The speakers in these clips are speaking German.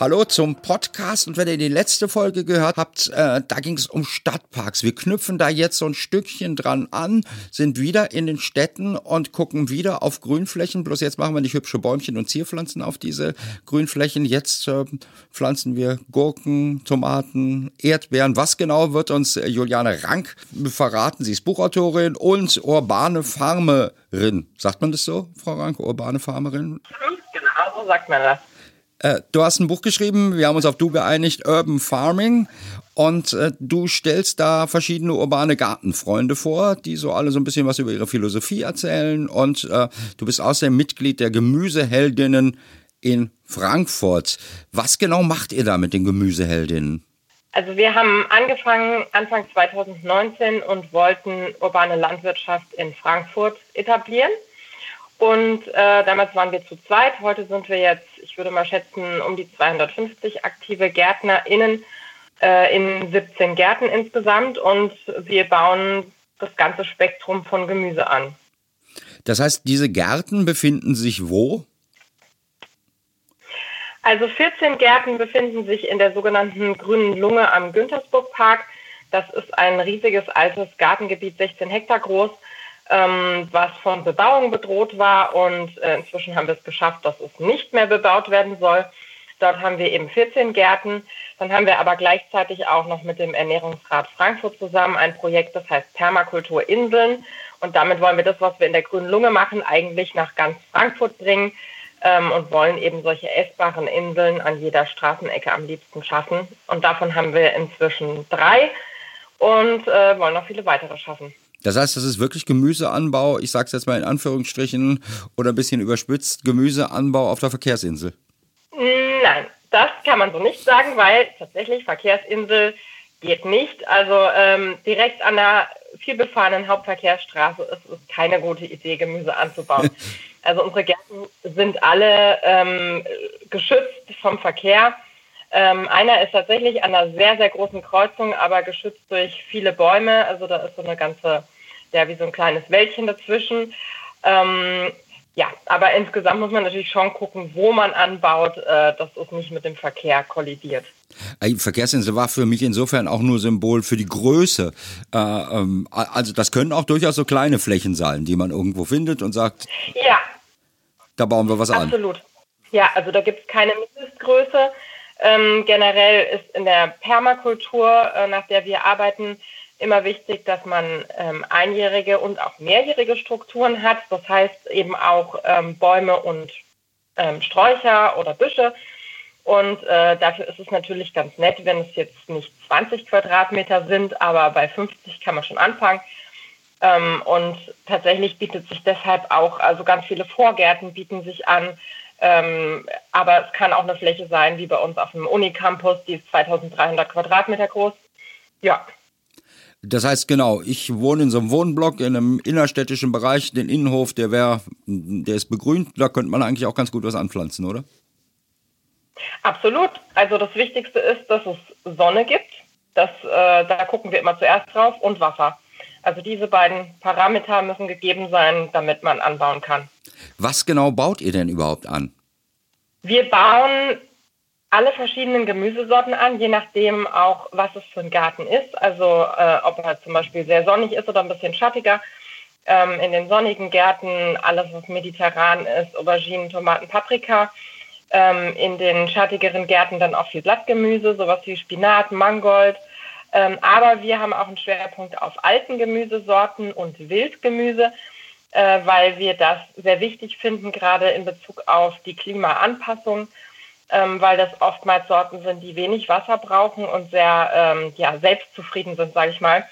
Hallo zum Podcast und wenn ihr die letzte Folge gehört habt, äh, da ging es um Stadtparks. Wir knüpfen da jetzt so ein Stückchen dran an, sind wieder in den Städten und gucken wieder auf Grünflächen. Bloß jetzt machen wir nicht hübsche Bäumchen und Zierpflanzen auf diese Grünflächen. Jetzt äh, pflanzen wir Gurken, Tomaten, Erdbeeren. Was genau wird uns äh, Juliane Rank verraten? Sie ist Buchautorin und urbane Farmerin. Sagt man das so, Frau Rank? Urbane Farmerin? Genau, so sagt man das. Äh, du hast ein Buch geschrieben, wir haben uns auf du geeinigt, Urban Farming. Und äh, du stellst da verschiedene urbane Gartenfreunde vor, die so alle so ein bisschen was über ihre Philosophie erzählen. Und äh, du bist außerdem Mitglied der Gemüseheldinnen in Frankfurt. Was genau macht ihr da mit den Gemüseheldinnen? Also wir haben angefangen Anfang 2019 und wollten urbane Landwirtschaft in Frankfurt etablieren. Und äh, damals waren wir zu zweit. Heute sind wir jetzt, ich würde mal schätzen, um die 250 aktive GärtnerInnen äh, in 17 Gärten insgesamt. Und wir bauen das ganze Spektrum von Gemüse an. Das heißt, diese Gärten befinden sich wo? Also 14 Gärten befinden sich in der sogenannten Grünen Lunge am Güntersburg-Park. Das ist ein riesiges altes Gartengebiet, 16 Hektar groß ähm, was von Bebauung bedroht war. Und äh, inzwischen haben wir es geschafft, dass es nicht mehr bebaut werden soll. Dort haben wir eben 14 Gärten. Dann haben wir aber gleichzeitig auch noch mit dem Ernährungsrat Frankfurt zusammen ein Projekt, das heißt Permakultur Inseln. Und damit wollen wir das, was wir in der grünen Lunge machen, eigentlich nach ganz Frankfurt bringen ähm, und wollen eben solche essbaren Inseln an jeder Straßenecke am liebsten schaffen. Und davon haben wir inzwischen drei und äh, wollen noch viele weitere schaffen. Das heißt, das ist wirklich Gemüseanbau, ich sage es jetzt mal in Anführungsstrichen oder ein bisschen überspitzt, Gemüseanbau auf der Verkehrsinsel. Nein, das kann man so nicht sagen, weil tatsächlich Verkehrsinsel geht nicht. Also ähm, direkt an der vielbefahrenen Hauptverkehrsstraße ist es keine gute Idee, Gemüse anzubauen. Also unsere Gärten sind alle ähm, geschützt vom Verkehr. Ähm, einer ist tatsächlich an einer sehr, sehr großen Kreuzung, aber geschützt durch viele Bäume. Also da ist so eine ganze ja wie so ein kleines Wäldchen dazwischen. Ähm, ja, aber insgesamt muss man natürlich schon gucken, wo man anbaut, äh, dass es nicht mit dem Verkehr kollidiert. Die Verkehrsinsel war für mich insofern auch nur Symbol für die Größe. Äh, ähm, also das können auch durchaus so kleine Flächen sein, die man irgendwo findet und sagt, ja, da bauen wir was absolut. an. Absolut. Ja, also da gibt es keine Mindestgröße. Ähm, generell ist in der Permakultur, äh, nach der wir arbeiten, immer wichtig, dass man ähm, einjährige und auch mehrjährige Strukturen hat. Das heißt eben auch ähm, Bäume und ähm, Sträucher oder Büsche. Und äh, dafür ist es natürlich ganz nett, wenn es jetzt nicht 20 Quadratmeter sind, aber bei 50 kann man schon anfangen. Ähm, und tatsächlich bietet sich deshalb auch, also ganz viele Vorgärten bieten sich an. Ähm, aber es kann auch eine Fläche sein, wie bei uns auf dem Unicampus, die ist 2300 Quadratmeter groß. Ja, das heißt genau, ich wohne in so einem Wohnblock in einem innerstädtischen Bereich, den Innenhof, der wäre, der ist begrünt, da könnte man eigentlich auch ganz gut was anpflanzen, oder? Absolut. Also das Wichtigste ist, dass es Sonne gibt. Das, äh, da gucken wir immer zuerst drauf und Wasser. Also diese beiden Parameter müssen gegeben sein, damit man anbauen kann. Was genau baut ihr denn überhaupt an? Wir bauen alle verschiedenen Gemüsesorten an, je nachdem auch, was es für ein Garten ist. Also äh, ob er zum Beispiel sehr sonnig ist oder ein bisschen schattiger. Ähm, in den sonnigen Gärten alles, was mediterran ist, Auberginen, Tomaten, Paprika. Ähm, in den schattigeren Gärten dann auch viel Blattgemüse, sowas wie Spinat, Mangold. Ähm, aber wir haben auch einen Schwerpunkt auf alten Gemüsesorten und Wildgemüse, äh, weil wir das sehr wichtig finden, gerade in Bezug auf die Klimaanpassung ähm, weil das oftmals Sorten sind, die wenig Wasser brauchen und sehr ähm, ja, selbstzufrieden sind, sage ich mal.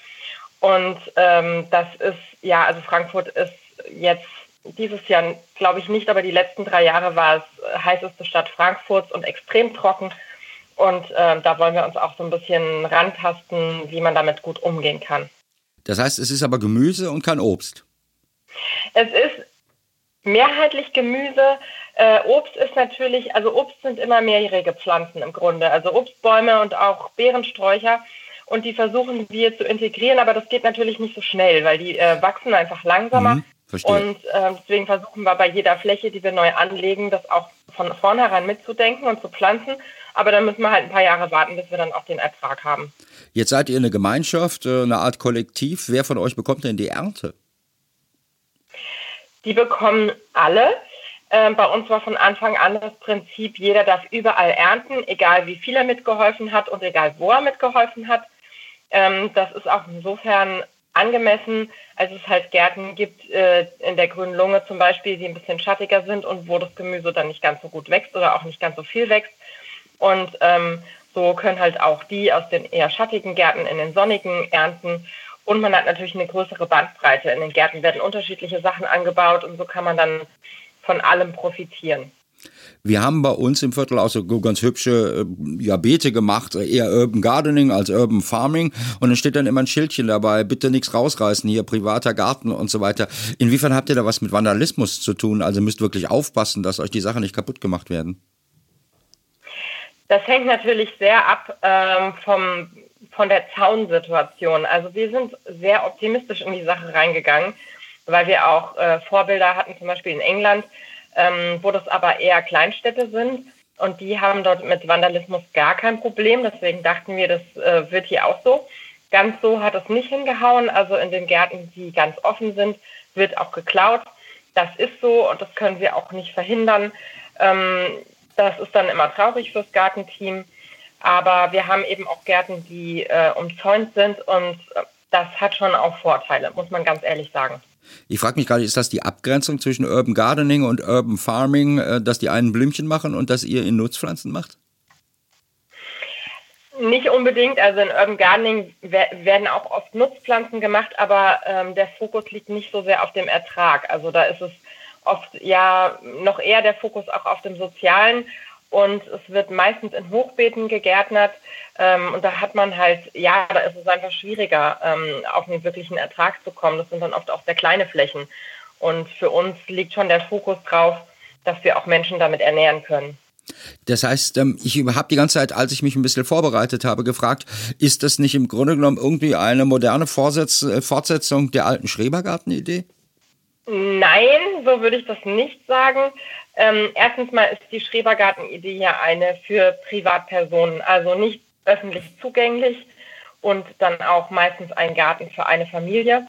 Und ähm, das ist, ja, also Frankfurt ist jetzt dieses Jahr, glaube ich nicht, aber die letzten drei Jahre war es heißeste Stadt Frankfurts und extrem trocken. Und äh, da wollen wir uns auch so ein bisschen rantasten, wie man damit gut umgehen kann. Das heißt, es ist aber Gemüse und kein Obst. Es ist Mehrheitlich Gemüse. Äh, Obst ist natürlich, also Obst sind immer mehrjährige Pflanzen im Grunde, also Obstbäume und auch Beerensträucher. Und die versuchen wir zu integrieren, aber das geht natürlich nicht so schnell, weil die äh, wachsen einfach langsamer. Mhm, und äh, deswegen versuchen wir bei jeder Fläche, die wir neu anlegen, das auch von vornherein mitzudenken und zu pflanzen. Aber dann müssen wir halt ein paar Jahre warten, bis wir dann auch den Ertrag haben. Jetzt seid ihr eine Gemeinschaft, äh, eine Art Kollektiv. Wer von euch bekommt denn die Ernte? Die bekommen alle. Ähm, bei uns war von Anfang an das Prinzip, jeder darf überall ernten, egal wie viel er mitgeholfen hat und egal wo er mitgeholfen hat. Ähm, das ist auch insofern angemessen, als es halt Gärten gibt äh, in der grünen Lunge zum Beispiel, die ein bisschen schattiger sind und wo das Gemüse dann nicht ganz so gut wächst oder auch nicht ganz so viel wächst. Und ähm, so können halt auch die aus den eher schattigen Gärten in den sonnigen ernten. Und man hat natürlich eine größere Bandbreite. In den Gärten werden unterschiedliche Sachen angebaut und so kann man dann von allem profitieren. Wir haben bei uns im Viertel auch so ganz hübsche äh, ja, Beete gemacht, eher Urban Gardening als Urban Farming. Und dann steht dann immer ein Schildchen dabei, bitte nichts rausreißen, hier privater Garten und so weiter. Inwiefern habt ihr da was mit Vandalismus zu tun? Also müsst wirklich aufpassen, dass euch die Sachen nicht kaputt gemacht werden. Das hängt natürlich sehr ab ähm, vom von der Zaunsituation. Also wir sind sehr optimistisch in die Sache reingegangen, weil wir auch äh, Vorbilder hatten, zum Beispiel in England, ähm, wo das aber eher Kleinstädte sind. Und die haben dort mit Vandalismus gar kein Problem. Deswegen dachten wir, das äh, wird hier auch so. Ganz so hat es nicht hingehauen. Also in den Gärten, die ganz offen sind, wird auch geklaut. Das ist so und das können wir auch nicht verhindern. Ähm, das ist dann immer traurig fürs Gartenteam. Aber wir haben eben auch Gärten, die äh, umzäunt sind und äh, das hat schon auch Vorteile, muss man ganz ehrlich sagen. Ich frage mich gerade, ist das die Abgrenzung zwischen Urban Gardening und Urban Farming, äh, dass die einen Blümchen machen und dass ihr in Nutzpflanzen macht? Nicht unbedingt. Also in Urban Gardening werden auch oft Nutzpflanzen gemacht, aber ähm, der Fokus liegt nicht so sehr auf dem Ertrag. Also da ist es oft ja noch eher der Fokus auch auf dem Sozialen und es wird meistens in Hochbeeten gegärtnert. Ähm, und da hat man halt, ja, da ist es einfach schwieriger, ähm, auf einen wirklichen Ertrag zu kommen. Das sind dann oft auch sehr kleine Flächen. Und für uns liegt schon der Fokus drauf, dass wir auch Menschen damit ernähren können. Das heißt, ähm, ich habe die ganze Zeit, als ich mich ein bisschen vorbereitet habe, gefragt, ist das nicht im Grunde genommen irgendwie eine moderne Vorsetz äh, Fortsetzung der alten Schrebergarten-Idee? Nein, so würde ich das nicht sagen. Ähm, erstens mal ist die Schrebergarten-Idee ja eine für Privatpersonen, also nicht öffentlich zugänglich und dann auch meistens ein Garten für eine Familie.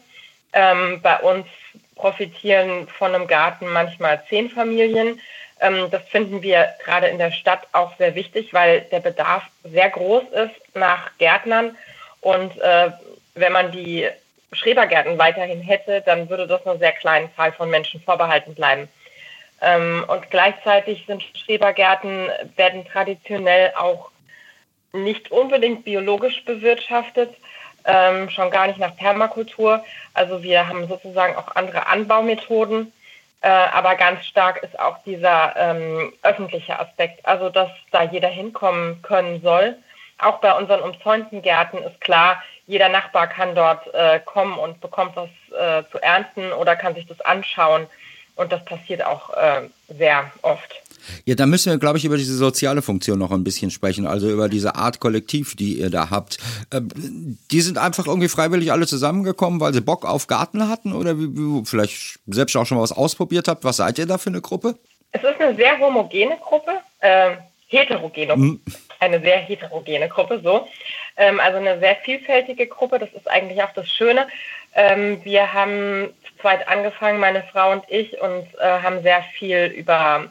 Ähm, bei uns profitieren von einem Garten manchmal zehn Familien. Ähm, das finden wir gerade in der Stadt auch sehr wichtig, weil der Bedarf sehr groß ist nach Gärtnern. Und äh, wenn man die Schrebergärten weiterhin hätte, dann würde das einer sehr kleinen Zahl von Menschen vorbehalten bleiben. Ähm, und gleichzeitig sind Schrebergärten, werden traditionell auch nicht unbedingt biologisch bewirtschaftet, ähm, schon gar nicht nach Permakultur. Also wir haben sozusagen auch andere Anbaumethoden, äh, aber ganz stark ist auch dieser ähm, öffentliche Aspekt, also dass da jeder hinkommen können soll. Auch bei unseren umzäunten Gärten ist klar, jeder Nachbar kann dort äh, kommen und bekommt was äh, zu ernten oder kann sich das anschauen. Und das passiert auch äh, sehr oft. Ja, da müssen wir, glaube ich, über diese soziale Funktion noch ein bisschen sprechen, also über diese Art Kollektiv, die ihr da habt. Ähm, die sind einfach irgendwie freiwillig alle zusammengekommen, weil sie Bock auf Garten hatten oder wie, wie, vielleicht selbst auch schon mal was ausprobiert habt. Was seid ihr da für eine Gruppe? Es ist eine sehr homogene Gruppe, äh, heterogene, hm. eine sehr heterogene Gruppe, so. Ähm, also eine sehr vielfältige Gruppe, das ist eigentlich auch das Schöne. Ähm, wir haben zweit angefangen, meine Frau und ich, und äh, haben sehr viel über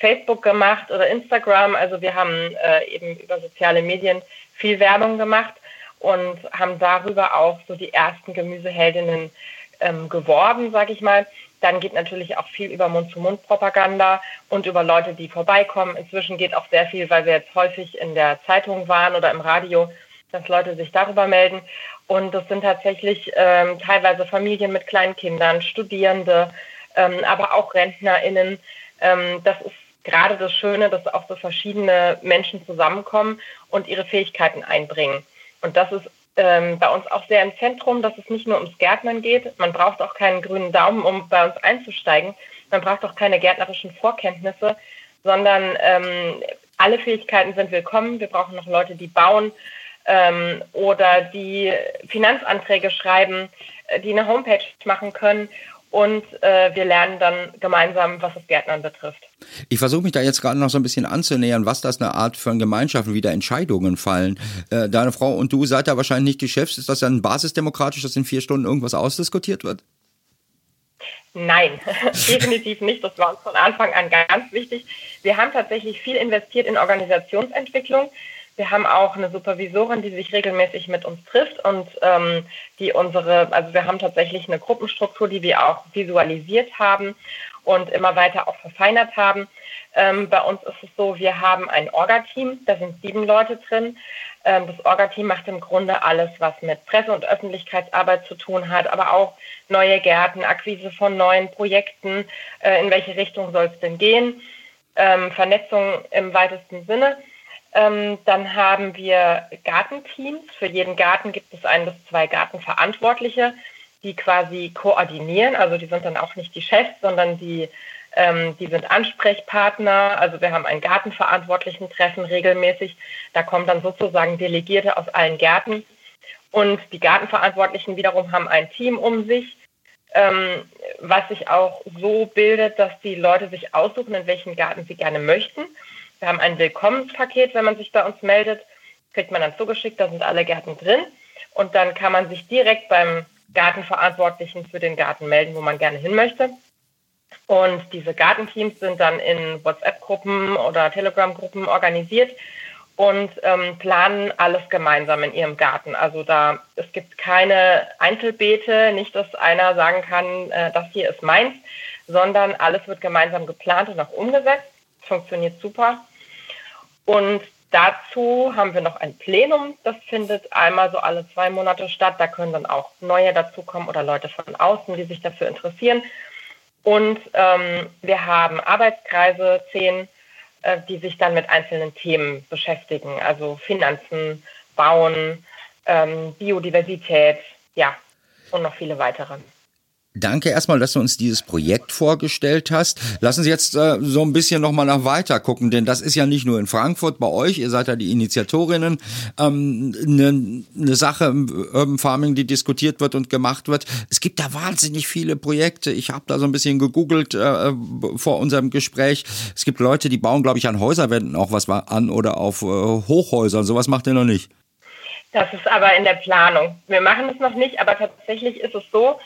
Facebook gemacht oder Instagram. Also wir haben äh, eben über soziale Medien viel Werbung gemacht und haben darüber auch so die ersten Gemüseheldinnen ähm, geworben, sage ich mal. Dann geht natürlich auch viel über Mund-zu-Mund-Propaganda und über Leute, die vorbeikommen. Inzwischen geht auch sehr viel, weil wir jetzt häufig in der Zeitung waren oder im Radio, dass Leute sich darüber melden. Und das sind tatsächlich ähm, teilweise Familien mit kleinen Kindern, Studierende, ähm, aber auch RentnerInnen. Ähm, das ist gerade das Schöne, dass auch so verschiedene Menschen zusammenkommen und ihre Fähigkeiten einbringen. Und das ist ähm, bei uns auch sehr im Zentrum, dass es nicht nur ums Gärtnern geht. Man braucht auch keinen grünen Daumen, um bei uns einzusteigen. Man braucht auch keine gärtnerischen Vorkenntnisse, sondern ähm, alle Fähigkeiten sind willkommen. Wir brauchen noch Leute, die bauen ähm, oder die Finanzanträge schreiben, äh, die eine Homepage machen können und äh, wir lernen dann gemeinsam, was das Gärtnern betrifft. Ich versuche mich da jetzt gerade noch so ein bisschen anzunähern, was das eine Art von Gemeinschaften, wie da Entscheidungen fallen. Äh, deine Frau und du seid da wahrscheinlich nicht die Chefs. Ist das dann basisdemokratisch, dass in vier Stunden irgendwas ausdiskutiert wird? Nein, definitiv nicht. Das war uns von Anfang an ganz wichtig. Wir haben tatsächlich viel investiert in Organisationsentwicklung. Wir haben auch eine Supervisorin, die sich regelmäßig mit uns trifft und ähm, die unsere, also wir haben tatsächlich eine Gruppenstruktur, die wir auch visualisiert haben und immer weiter auch verfeinert haben. Ähm, bei uns ist es so, wir haben ein Orga-Team, da sind sieben Leute drin. Ähm, das Orga-Team macht im Grunde alles, was mit Presse- und Öffentlichkeitsarbeit zu tun hat, aber auch neue Gärten, Akquise von neuen Projekten, äh, in welche Richtung soll es denn gehen, ähm, Vernetzung im weitesten Sinne. Ähm, dann haben wir Gartenteams. Für jeden Garten gibt es ein bis zwei Gartenverantwortliche, die quasi koordinieren. Also die sind dann auch nicht die Chefs, sondern die, ähm, die sind Ansprechpartner. Also wir haben ein Gartenverantwortlichen-Treffen regelmäßig. Da kommen dann sozusagen Delegierte aus allen Gärten. Und die Gartenverantwortlichen wiederum haben ein Team um sich, ähm, was sich auch so bildet, dass die Leute sich aussuchen, in welchen Garten sie gerne möchten. Wir haben ein Willkommenspaket, wenn man sich bei uns meldet, kriegt man dann zugeschickt, da sind alle Gärten drin. Und dann kann man sich direkt beim Gartenverantwortlichen für den Garten melden, wo man gerne hin möchte. Und diese Gartenteams sind dann in WhatsApp-Gruppen oder Telegram-Gruppen organisiert und ähm, planen alles gemeinsam in ihrem Garten. Also da es gibt keine Einzelbeete, nicht, dass einer sagen kann, äh, das hier ist meins, sondern alles wird gemeinsam geplant und auch umgesetzt. Funktioniert super. Und dazu haben wir noch ein Plenum, das findet einmal so alle zwei Monate statt. Da können dann auch neue dazukommen oder Leute von außen, die sich dafür interessieren. Und ähm, wir haben Arbeitskreise, zehn, äh, die sich dann mit einzelnen Themen beschäftigen, also Finanzen, Bauen, ähm, Biodiversität, ja, und noch viele weitere. Danke erstmal, dass du uns dieses Projekt vorgestellt hast. Lassen Sie jetzt äh, so ein bisschen nochmal nach weiter gucken, denn das ist ja nicht nur in Frankfurt bei euch, ihr seid ja die Initiatorinnen, ähm, eine ne Sache im Urban Farming, die diskutiert wird und gemacht wird. Es gibt da wahnsinnig viele Projekte. Ich habe da so ein bisschen gegoogelt äh, vor unserem Gespräch. Es gibt Leute, die bauen, glaube ich, an Häuserwänden auch was an oder auf äh, Hochhäusern. Sowas macht ihr noch nicht. Das ist aber in der Planung. Wir machen es noch nicht, aber tatsächlich ist es so,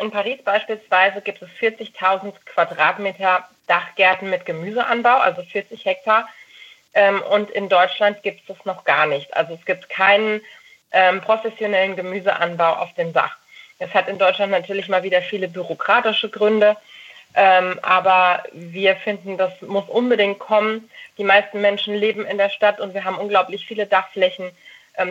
in Paris beispielsweise gibt es 40.000 Quadratmeter Dachgärten mit Gemüseanbau, also 40 Hektar. Ähm, und in Deutschland gibt es das noch gar nicht. Also es gibt keinen ähm, professionellen Gemüseanbau auf dem Dach. Das hat in Deutschland natürlich mal wieder viele bürokratische Gründe. Ähm, aber wir finden, das muss unbedingt kommen. Die meisten Menschen leben in der Stadt und wir haben unglaublich viele Dachflächen,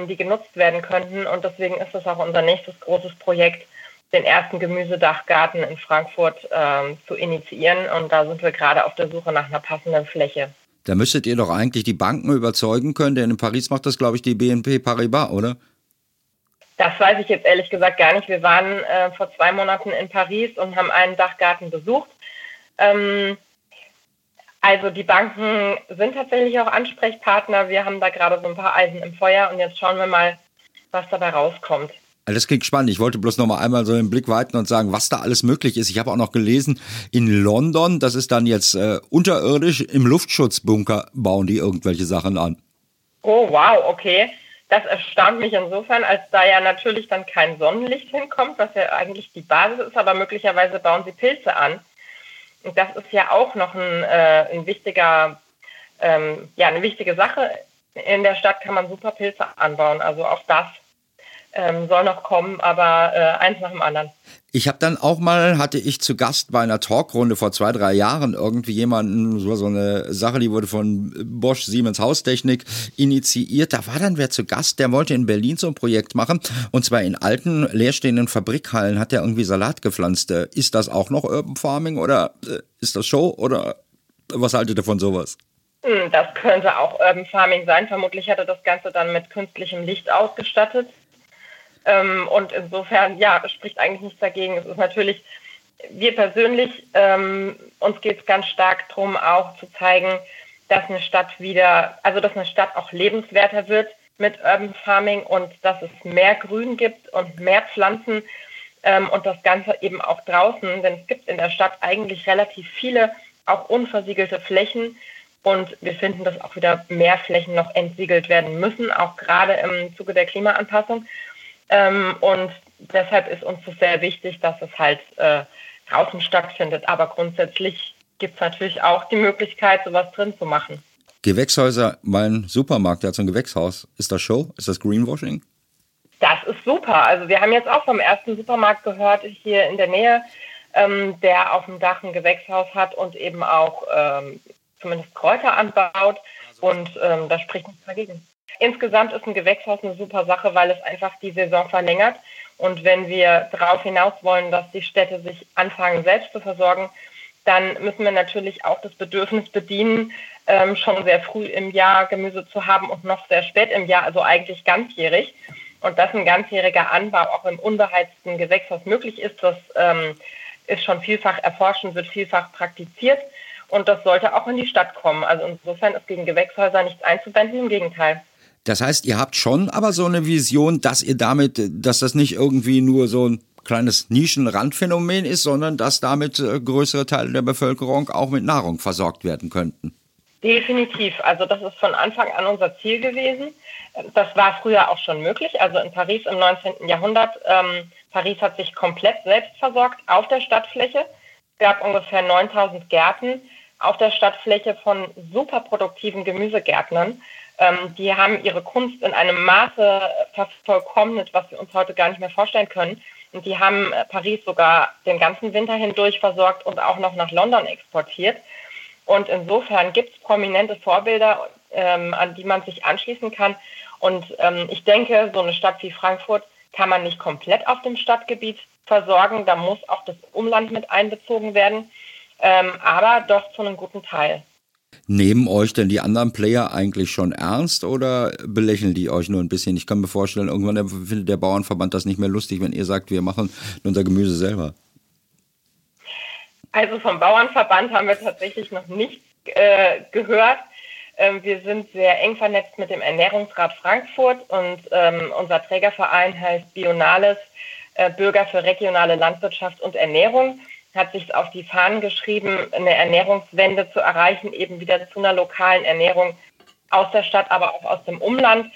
die genutzt werden könnten. Und deswegen ist das auch unser nächstes großes Projekt, den ersten Gemüsedachgarten in Frankfurt ähm, zu initiieren. Und da sind wir gerade auf der Suche nach einer passenden Fläche. Da müsstet ihr doch eigentlich die Banken überzeugen können, denn in Paris macht das, glaube ich, die BNP Paribas, oder? Das weiß ich jetzt ehrlich gesagt gar nicht. Wir waren äh, vor zwei Monaten in Paris und haben einen Dachgarten besucht. Ähm, also die Banken sind tatsächlich auch Ansprechpartner. Wir haben da gerade so ein paar Eisen im Feuer und jetzt schauen wir mal, was dabei rauskommt. Das klingt spannend. Ich wollte bloß noch mal einmal so den Blick weiten und sagen, was da alles möglich ist. Ich habe auch noch gelesen, in London, das ist dann jetzt äh, unterirdisch, im Luftschutzbunker bauen die irgendwelche Sachen an. Oh, wow, okay. Das erstaunt mich insofern, als da ja natürlich dann kein Sonnenlicht hinkommt, was ja eigentlich die Basis ist, aber möglicherweise bauen sie Pilze an. Und das ist ja auch noch ein, äh, ein wichtiger, ähm, ja, eine wichtige Sache. In der Stadt kann man super Pilze anbauen. Also auch das ähm, soll noch kommen, aber äh, eins nach dem anderen. Ich habe dann auch mal, hatte ich zu Gast bei einer Talkrunde vor zwei, drei Jahren irgendwie jemanden, so, so eine Sache, die wurde von Bosch Siemens Haustechnik initiiert. Da war dann wer zu Gast, der wollte in Berlin so ein Projekt machen. Und zwar in alten, leerstehenden Fabrikhallen hat er irgendwie Salat gepflanzt. Äh, ist das auch noch Urban Farming oder äh, ist das Show oder was haltet ihr von sowas? Hm, das könnte auch Urban Farming sein. Vermutlich hat er das Ganze dann mit künstlichem Licht ausgestattet Ähm, und insofern, ja, spricht eigentlich nichts dagegen. Es ist natürlich, wir persönlich, ähm, uns geht es ganz stark darum, auch zu zeigen, dass eine Stadt wieder, also dass eine Stadt auch lebenswerter wird mit Urban Farming und dass es mehr Grün gibt und mehr Pflanzen ähm, und das Ganze eben auch draußen, denn es gibt in der Stadt eigentlich relativ viele auch unversiegelte Flächen und wir finden, dass auch wieder mehr Flächen noch entsiegelt werden müssen, auch gerade im Zuge der Klimaanpassung. Ähm, und deshalb ist uns das sehr wichtig, dass es halt äh, draußen stattfindet. Aber grundsätzlich gibt es natürlich auch die Möglichkeit, sowas drin zu machen. Gewächshäuser, mein Supermarkt, der hat so ein Gewächshaus. Ist das Show? Ist das Greenwashing? Das ist super. Also wir haben jetzt auch vom ersten Supermarkt gehört, hier in der Nähe, ähm, der auf dem Dach ein Gewächshaus hat und eben auch ähm, zumindest Kräuter anbaut. Und ähm, da spricht nichts dagegen. Insgesamt ist ein Gewächshaus eine super Sache, weil es einfach die Saison verlängert. Und wenn wir darauf hinaus wollen, dass die Städte sich anfangen, selbst zu versorgen, dann müssen wir natürlich auch das Bedürfnis bedienen, ähm, schon sehr früh im Jahr Gemüse zu haben und noch sehr spät im Jahr, also eigentlich ganzjährig. Und dass ein ganzjähriger Anbau auch im unbeheizten Gewächshaus möglich ist, das ähm, ist schon vielfach erforscht und wird vielfach praktiziert. Und das sollte auch in die Stadt kommen. Also insofern ist gegen Gewächshäuser nichts einzuwenden, im Gegenteil. Das heißt, ihr habt schon aber so eine Vision, dass ihr damit, dass das nicht irgendwie nur so ein kleines Nischenrandphänomen ist, sondern dass damit äh, größere Teile der Bevölkerung auch mit Nahrung versorgt werden könnten. Definitiv. Also das ist von Anfang an unser Ziel gewesen. Das war früher auch schon möglich. Also in Paris im 19. Jahrhundert, ähm, Paris hat sich komplett selbst versorgt auf der Stadtfläche. Es gab ungefähr 9000 Gärten auf der Stadtfläche von superproduktiven Gemüsegärtnern. Ähm, die haben ihre Kunst in einem Maße vervollkommnet, was wir uns heute gar nicht mehr vorstellen können. Und die haben äh, Paris sogar den ganzen Winter hindurch versorgt und auch noch nach London exportiert. Und insofern gibt es prominente Vorbilder, ähm, an die man sich anschließen kann. Und ähm, ich denke, so eine Stadt wie Frankfurt kann man nicht komplett auf dem Stadtgebiet versorgen. Da muss auch das Umland mit einbezogen werden, ähm, aber doch zu einem guten Teil. Nehmen euch denn die anderen Player eigentlich schon ernst oder belächeln die euch nur ein bisschen? Ich kann mir vorstellen, irgendwann findet der Bauernverband das nicht mehr lustig, wenn ihr sagt, wir machen unser Gemüse selber. Also vom Bauernverband haben wir tatsächlich noch nichts äh, gehört. Ähm, wir sind sehr eng vernetzt mit dem Ernährungsrat Frankfurt und ähm, unser Trägerverein heißt Bionales, äh, Bürger für regionale Landwirtschaft und Ernährung hat sich auf die Fahnen geschrieben, eine Ernährungswende zu erreichen, eben wieder zu einer lokalen Ernährung aus der Stadt, aber auch aus dem Umland.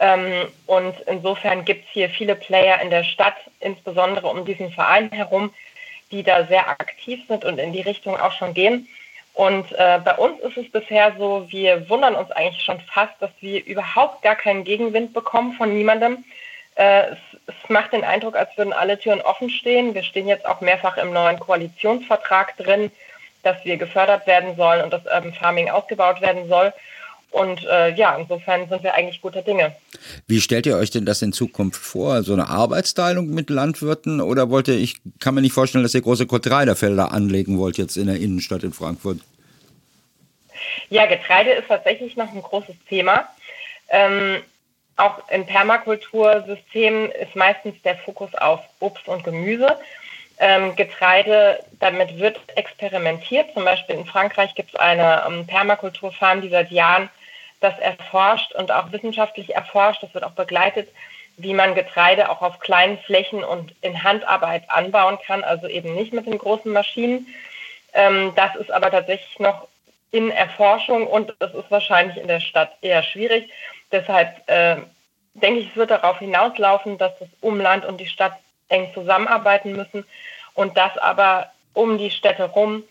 Ähm, und insofern gibt es hier viele Player in der Stadt, insbesondere um diesen Verein herum, die da sehr aktiv sind und in die Richtung auch schon gehen. Und äh, bei uns ist es bisher so, wir wundern uns eigentlich schon fast, dass wir überhaupt gar keinen Gegenwind bekommen von niemandem. Äh, es, es, macht den Eindruck, als würden alle Türen offen stehen. Wir stehen jetzt auch mehrfach im neuen Koalitionsvertrag drin, dass wir gefördert werden sollen und dass Urban Farming ausgebaut werden soll. Und äh, ja, insofern sind wir eigentlich guter Dinge. Wie stellt ihr euch denn das in Zukunft vor? So eine Arbeitsteilung mit Landwirten? Oder wollt ihr, ich kann mir nicht vorstellen, dass ihr große Getreidefelder anlegen wollt jetzt in der Innenstadt in Frankfurt. Ja, Getreide ist tatsächlich noch ein großes Thema. Ähm, auch in Permakultursystemen ist meistens der Fokus auf Obst und Gemüse. Ähm, Getreide, damit wird experimentiert. Zum Beispiel in Frankreich gibt es eine ähm, Permakulturfarm, die seit Jahren das erforscht und auch wissenschaftlich erforscht. Das wird auch begleitet, wie man Getreide auch auf kleinen Flächen und in Handarbeit anbauen kann, also eben nicht mit den großen Maschinen. Ähm, das ist aber tatsächlich noch in Erforschung und das ist wahrscheinlich in der Stadt eher schwierig. Deshalb äh, denke ich, es wird darauf hinauslaufen, dass das Umland und die Stadt eng zusammenarbeiten müssen und dass aber um die Städte rum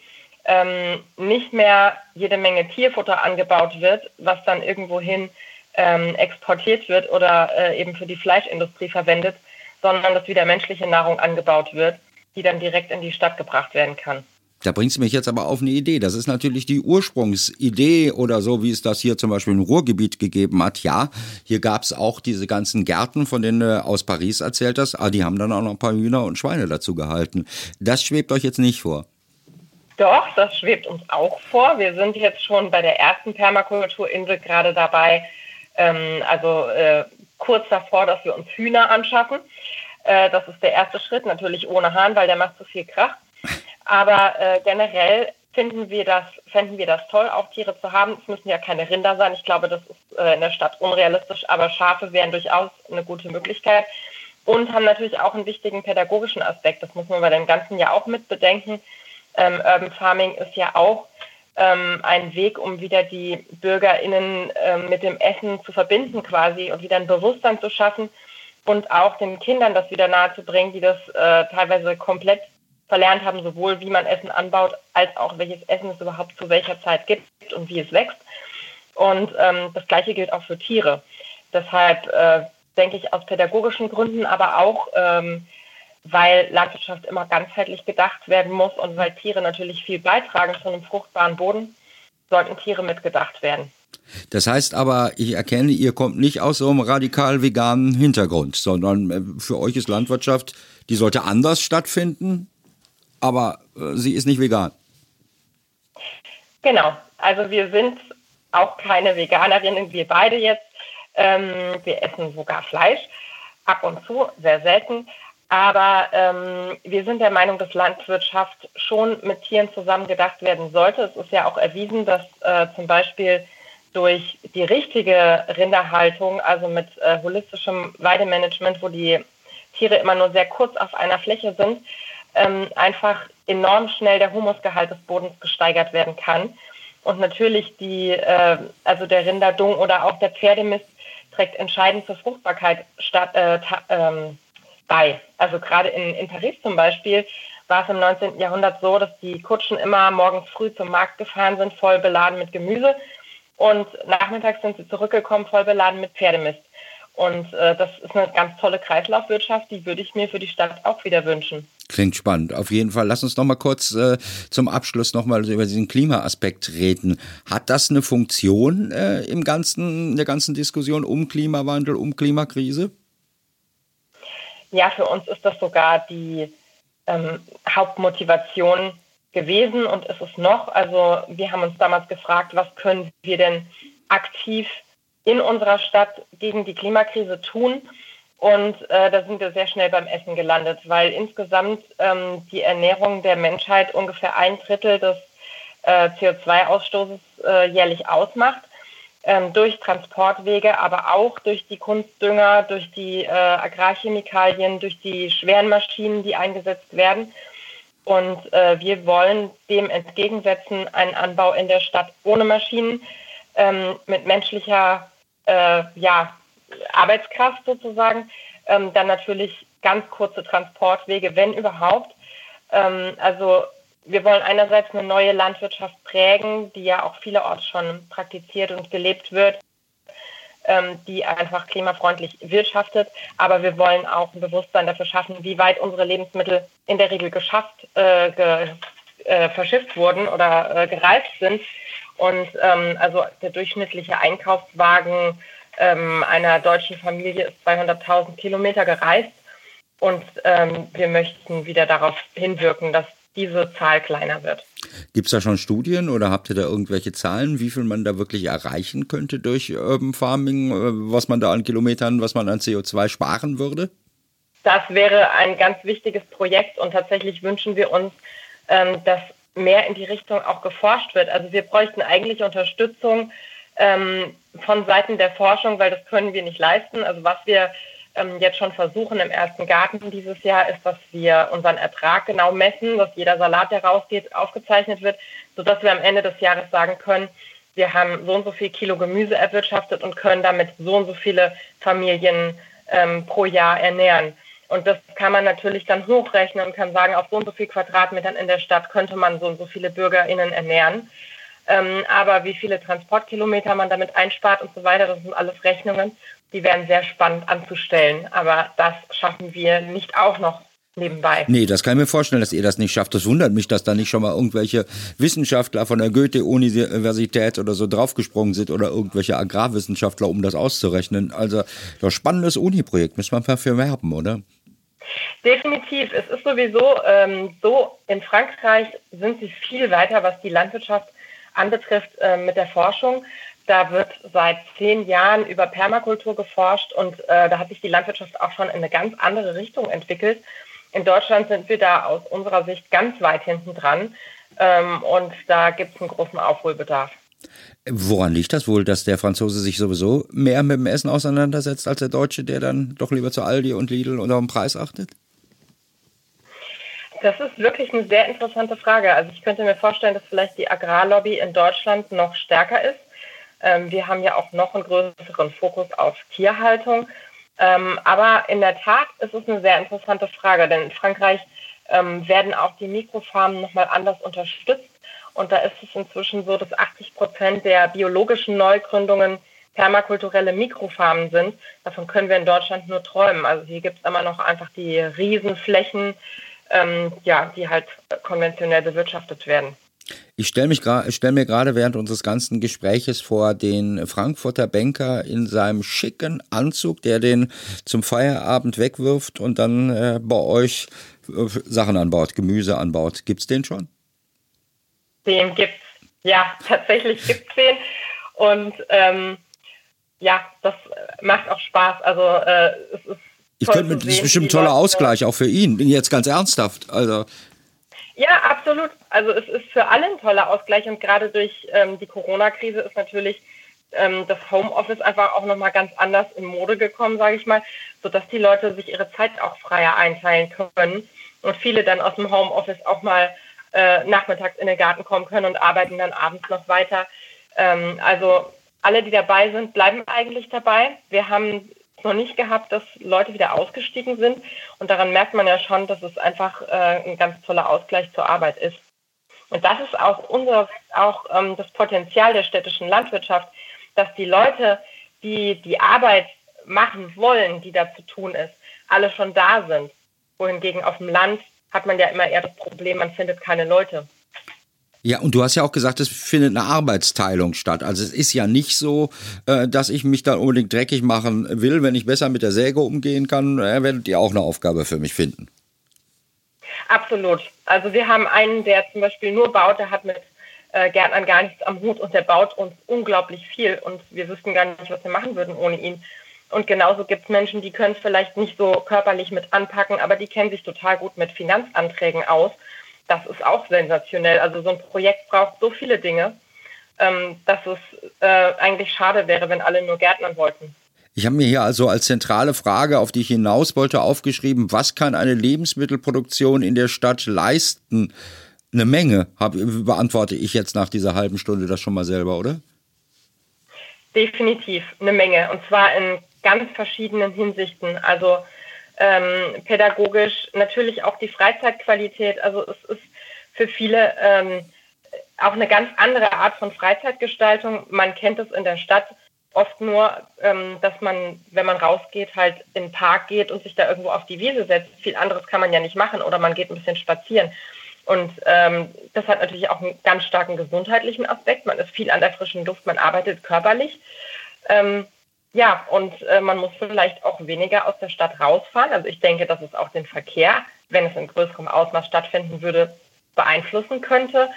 ähm, nicht mehr jede Menge Tierfutter angebaut wird, was dann irgendwohin ähm, exportiert wird oder äh, eben für die Fleischindustrie verwendet, sondern dass wieder menschliche Nahrung angebaut wird, die dann direkt in die Stadt gebracht werden kann. Da bringst du mich jetzt aber auf eine Idee. Das ist natürlich die Ursprungsidee oder so, wie es das hier zum Beispiel im Ruhrgebiet gegeben hat. Ja, hier gab es auch diese ganzen Gärten, von denen du aus Paris erzählt hast. Aber die haben dann auch noch ein paar Hühner und Schweine dazu gehalten. Das schwebt euch jetzt nicht vor. Doch, das schwebt uns auch vor. Wir sind jetzt schon bei der ersten Permakulturinsel gerade dabei, ähm, also äh, kurz davor, dass wir uns Hühner anschaffen. Äh, das ist der erste Schritt, natürlich ohne Hahn, weil der macht zu viel Krach. Aber äh, generell finden wir das, fänden wir das toll, auch Tiere zu haben. Es müssen ja keine Rinder sein. Ich glaube, das ist äh, in der Stadt unrealistisch, aber Schafe wären durchaus eine gute Möglichkeit und haben natürlich auch einen wichtigen pädagogischen Aspekt. Das muss man bei dem Ganzen ja auch mit bedenken. Ähm, Urban Farming ist ja auch ähm, ein Weg, um wieder die BürgerInnen ähm, mit dem Essen zu verbinden quasi und wieder ein Bewusstsein zu schaffen und auch den Kindern das wieder nahezubringen, die das äh, teilweise komplett verlernt haben, sowohl wie man Essen anbaut, als auch welches Essen es überhaupt zu welcher Zeit gibt und wie es wächst. Und ähm, das Gleiche gilt auch für Tiere. Deshalb äh, denke ich aus pädagogischen Gründen, aber auch ähm, weil Landwirtschaft immer ganzheitlich gedacht werden muss und weil Tiere natürlich viel beitragen zu einem fruchtbaren Boden, sollten Tiere mitgedacht werden. Das heißt aber, ich erkenne, ihr kommt nicht aus so einem radikal veganen Hintergrund, sondern äh, für euch ist Landwirtschaft, die sollte anders stattfinden, aber äh, sie ist nicht vegan. Genau, also wir sind auch keine Veganerinnen, wir beide jetzt. Ähm, wir essen sogar Fleisch, ab und zu, sehr selten. Aber ähm, wir sind der Meinung, dass Landwirtschaft schon mit Tieren zusammen gedacht werden sollte. Es ist ja auch erwiesen, dass äh, zum Beispiel durch die richtige Rinderhaltung, also mit äh, holistischem Weidemanagement, wo die Tiere immer nur sehr kurz auf einer Fläche sind, ähm, einfach enorm schnell der Humusgehalt des Bodens gesteigert werden kann. Und natürlich die, äh, also der Rinderdung oder auch der Pferdemist trägt entscheidend zur Fruchtbarkeit statt, äh, ähm, bei. Also gerade in, in Paris zum Beispiel war es im 19. Jahrhundert so, dass die Kutschen immer morgens früh zum Markt gefahren sind, voll beladen mit Gemüse. Und nachmittags sind sie zurückgekommen, voll beladen mit Pferdemist. Und äh, das ist eine ganz tolle Kreislaufwirtschaft, die würde ich mir für die Stadt auch wieder wünschen. Klingt spannend. Auf jeden Fall. Lass uns noch mal kurz äh, zum Abschluss noch mal über diesen Klimaaspekt reden. Hat das eine Funktion äh, im ganzen, in der ganzen Diskussion um Klimawandel, um Klimakrise? Ja, für uns ist das sogar die ähm, Hauptmotivation gewesen und ist es noch. Also wir haben uns damals gefragt, was können wir denn aktiv in unserer Stadt gegen die Klimakrise tun? Und äh, da sind wir sehr schnell beim Essen gelandet, weil insgesamt ähm, die Ernährung der Menschheit ungefähr ein Drittel des äh, CO2-Ausstoßes äh, jährlich ausmacht ähm, durch Transportwege, aber auch durch die Kunstdünger, durch die äh, Agrarchemikalien, durch die schweren Maschinen, die eingesetzt werden. Und äh, wir wollen dem entgegensetzen einen Anbau in der Stadt ohne Maschinen, ähm, mit menschlicher äh, ja, Arbeitskraft sozusagen. Ähm, dann natürlich ganz kurze Transportwege, wenn überhaupt. Ähm, also wir wollen einerseits eine neue Landwirtschaft prägen, die ja auch vielerorts schon praktiziert und gelebt wird, ähm, die einfach klimafreundlich wirtschaftet. Aber wir wollen auch ein Bewusstsein dafür schaffen, wie weit unsere Lebensmittel in der Regel geschafft, äh, ge, äh, verschifft wurden oder äh, gereist sind. Und ähm, also der durchschnittliche Einkaufswagen ähm, einer deutschen Familie ist 200.000 Kilometer gereist. Und ähm, wir möchten wieder darauf hinwirken, dass diese Zahl kleiner wird. Gibt es da schon Studien oder habt ihr da irgendwelche Zahlen, wie viel man da wirklich erreichen könnte durch Urban Farming, äh, was man da an Kilometern, was man an CO2 sparen würde? Das wäre ein ganz wichtiges Projekt und tatsächlich wünschen wir uns, ähm, dass mehr in die Richtung auch geforscht wird. Also wir bräuchten eigentlich Unterstützung ähm, von Seiten der Forschung, weil das können wir nicht leisten. Also was wir ähm, jetzt schon versuchen im ersten Garten dieses Jahr, ist, dass wir unseren Ertrag genau messen, dass jeder Salat, der rausgeht, aufgezeichnet wird, sodass wir am Ende des Jahres sagen können, wir haben so und so viel Kilo Gemüse erwirtschaftet und können damit so und so viele Familien ähm, pro Jahr ernähren. Und das kann man natürlich dann hochrechnen und kann sagen, auf so und so viel Quadratmetern in der Stadt könnte man so und so viele BürgerInnen ernähren. Ähm, aber wie viele Transportkilometer man damit einspart und so weiter, das sind alles Rechnungen die wären sehr spannend anzustellen. Aber das schaffen wir nicht auch noch nebenbei. Nee, das kann ich mir vorstellen, dass ihr das nicht schafft. Das wundert mich, dass da nicht schon mal irgendwelche Wissenschaftler von der Goethe-Universität oder so draufgesprungen sind oder irgendwelche Agrarwissenschaftler, um das auszurechnen. Also, das spannendes Uni-Projekt, müssen wir dafür werben, oder? Definitiv. Es ist sowieso ähm, so, in Frankreich sind sie viel weiter, was die Landwirtschaft anbetrifft, äh, mit der Forschung. Da wird seit zehn Jahren über Permakultur geforscht und äh, da hat sich die Landwirtschaft auch schon in eine ganz andere Richtung entwickelt. In Deutschland sind wir da aus unserer Sicht ganz weit hinten dran ähm, und da gibt es einen großen Aufholbedarf. Woran liegt das wohl, dass der Franzose sich sowieso mehr mit dem Essen auseinandersetzt als der Deutsche, der dann doch lieber zu Aldi und Lidl und auf den Preis achtet? Das ist wirklich eine sehr interessante Frage. Also ich könnte mir vorstellen, dass vielleicht die Agrarlobby in Deutschland noch stärker ist. Ähm, wir haben ja auch noch einen größeren Fokus auf Tierhaltung. Ähm, aber in der Tat ist es eine sehr interessante Frage, denn in Frankreich ähm, werden auch die Mikrofarmen nochmal anders unterstützt. Und da ist es inzwischen so, dass 80 Prozent der biologischen Neugründungen permakulturelle Mikrofarmen sind. Davon können wir in Deutschland nur träumen. Also hier gibt es immer noch einfach die Riesenflächen, ähm, ja, die halt konventionell bewirtschaftet werden. Ich stelle stell mir gerade während unseres ganzen Gespräches vor den Frankfurter Banker in seinem schicken Anzug, der den zum Feierabend wegwirft und dann äh, bei euch äh, Sachen anbaut, Gemüse anbaut. Gibt es den schon? Den gibt's. Ja, tatsächlich gibt es den. Und ähm, ja, das macht auch Spaß. Also äh, es ist ich könnte das ist bestimmt ein toller Ausgleich auch für ihn. Jetzt ganz ernsthaft. Also ja, absolut. Also es ist für alle ein toller Ausgleich und gerade durch ähm, die Corona-Krise ist natürlich ähm, das Homeoffice einfach auch nochmal ganz anders in Mode gekommen, sage ich mal, sodass die Leute sich ihre Zeit auch freier einteilen können und viele dann aus dem Homeoffice auch mal äh, nachmittags in den Garten kommen können und arbeiten dann abends noch weiter. Ähm, also alle, die dabei sind, bleiben eigentlich dabei. Wir haben noch nicht gehabt, dass Leute wieder ausgestiegen sind. Und daran merkt man ja schon, dass es einfach äh, ein ganz toller Ausgleich zur Arbeit ist. Und das ist auch unser, auch ähm, das Potenzial der städtischen Landwirtschaft, dass die Leute, die die Arbeit machen wollen, die da zu tun ist, alle schon da sind. Wohingegen auf dem Land hat man ja immer eher das Problem, man findet keine Leute. Ja, und du hast ja auch gesagt, es findet eine Arbeitsteilung statt. Also es ist ja nicht so, äh, dass ich mich da unbedingt dreckig machen will. Wenn ich besser mit der Säge umgehen kann, äh, werdet ihr auch eine Aufgabe für mich finden. Absolut. Also wir haben einen, der zum Beispiel nur baut, der hat mit äh, Gärtnern gar nichts am Hut und der baut uns unglaublich viel und wir wüssten gar nicht, was wir machen würden ohne ihn. Und genauso gibt es Menschen, die können es vielleicht nicht so körperlich mit anpacken, aber die kennen sich total gut mit Finanzanträgen aus. Das ist auch sensationell. Also so ein Projekt braucht so viele Dinge, ähm, dass es äh, eigentlich schade wäre, wenn alle nur Gärtnern wollten. Ich habe mir hier also als zentrale Frage, auf die ich hinaus wollte, aufgeschrieben, was kann eine Lebensmittelproduktion in der Stadt leisten? Eine Menge, hab, beantworte ich jetzt nach dieser halben Stunde das schon mal selber, oder? Definitiv, eine Menge. Und zwar in ganz verschiedenen Hinsichten. Also ähm, pädagogisch natürlich auch die Freizeitqualität. Also es ist für viele ähm, auch eine ganz andere Art von Freizeitgestaltung. Man kennt es in der Stadt oft nur, ähm, dass man, wenn man rausgeht, halt in den Park geht und sich da irgendwo auf die Wiese setzt. Viel anderes kann man ja nicht machen oder man geht ein bisschen spazieren. Und ähm, das hat natürlich auch einen ganz starken gesundheitlichen Aspekt. Man ist viel an der frischen Luft, man arbeitet körperlich. Ähm, ja, und äh, man muss vielleicht auch weniger aus der Stadt rausfahren. Also ich denke, dass es auch den Verkehr, wenn es in größerem Ausmaß stattfinden würde, beeinflussen könnte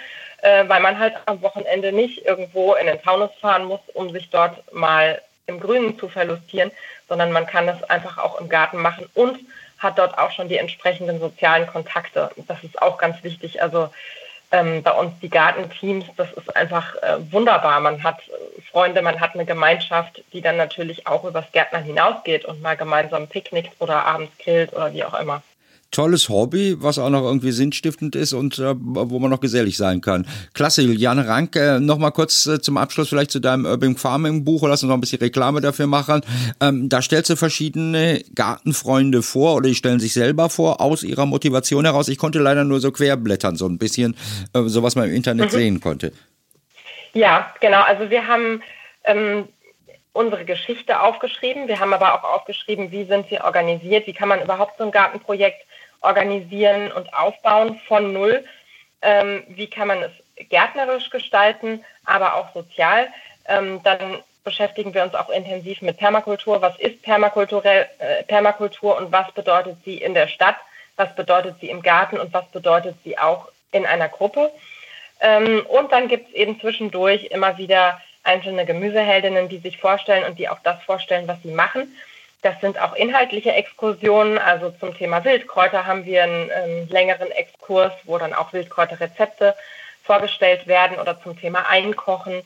äh, weil man halt am Wochenende nicht irgendwo in den Taunus fahren muss, um sich dort mal im Grünen zu verlustieren, sondern man kann das einfach auch im Garten machen und hat dort auch schon die entsprechenden sozialen Kontakte. Das ist auch ganz wichtig. Also ähm, bei uns die Gartenteams, das ist einfach äh, wunderbar. Man hat Freunde, man hat eine Gemeinschaft, die dann natürlich auch übers Gärtnern hinausgeht und mal gemeinsam picknickt oder abends grillt oder wie auch immer tolles Hobby, was auch noch irgendwie sinnstiftend ist und äh, wo man noch gesellig sein kann. Klasse, Juliane Rank, äh, noch mal kurz äh, zum Abschluss vielleicht zu deinem Urban Farming Buch, lass uns noch ein bisschen Reklame dafür machen. Ähm, da stellst du verschiedene Gartenfreunde vor oder die stellen sich selber vor aus ihrer Motivation heraus. Ich konnte leider nur so querblättern, so ein bisschen, äh, so was man im Internet mhm. sehen konnte. Ja, genau. Also wir haben ähm, unsere Geschichte aufgeschrieben. Wir haben aber auch aufgeschrieben, wie sind wir organisiert, wie kann man überhaupt so ein Gartenprojekt organisieren und aufbauen von null. Ähm, wie kann man es gärtnerisch gestalten, aber auch sozial. Ähm, dann beschäftigen wir uns auch intensiv mit Permakultur. Was ist Permakulturell, äh, Permakultur und was bedeutet sie in der Stadt? Was bedeutet sie im Garten und was bedeutet sie auch in einer Gruppe? Ähm, und dann gibt es eben zwischendurch immer wieder einzelne Gemüseheldinnen, die sich vorstellen und die auch das vorstellen, was sie machen. Das sind auch inhaltliche Exkursionen. Also zum Thema Wildkräuter haben wir einen, einen längeren Exkurs, wo dann auch Wildkräuterrezepte vorgestellt werden oder zum Thema Einkochen,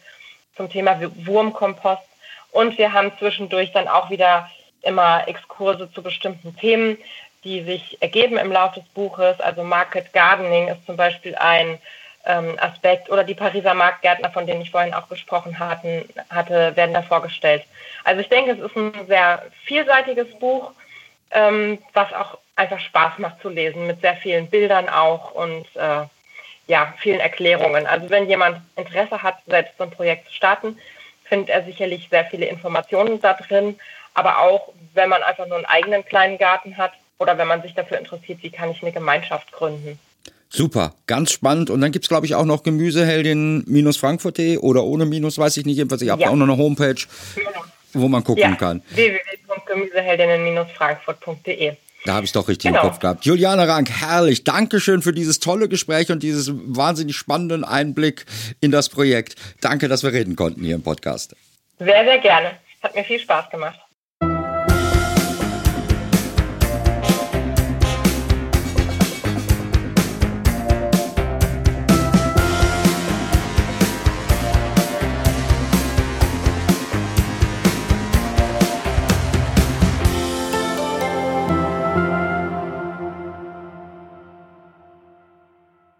zum Thema Wurmkompost. Und wir haben zwischendurch dann auch wieder immer Exkurse zu bestimmten Themen, die sich ergeben im Laufe des Buches. Also Market Gardening ist zum Beispiel ein ähm, Aspekt oder die Pariser Marktgärtner, von denen ich vorhin auch gesprochen hatten, hatte, werden da vorgestellt. Also ich denke, es ist ein sehr vielseitiges Buch, ähm, was auch einfach Spaß macht zu lesen, mit sehr vielen Bildern auch und äh, ja, vielen Erklärungen. Also wenn jemand Interesse hat, selbst so ein Projekt zu starten, findet er sicherlich sehr viele Informationen da drin. Aber auch, wenn man einfach nur einen eigenen kleinen Garten hat oder wenn man sich dafür interessiert, wie kann ich eine Gemeinschaft gründen. Super, ganz spannend. Und dann gibt es, glaube ich, auch noch Gemüseheldin-frankfurt.de oder ohne Minus, weiß ich nicht. Jedenfalls, ich habe ja. auch noch eine Homepage, wo man gucken ja. kann. www.gemüseheldinnen-frankfurt.de da habe ich doch richtig genau. im Kopf gehabt. Juliane Rank, herrlich. Dankeschön für dieses tolle Gespräch und dieses wahnsinnig spannenden Einblick in das Projekt. Danke, dass wir reden konnten hier im Podcast. Sehr, sehr gerne. Hat mir viel Spaß gemacht.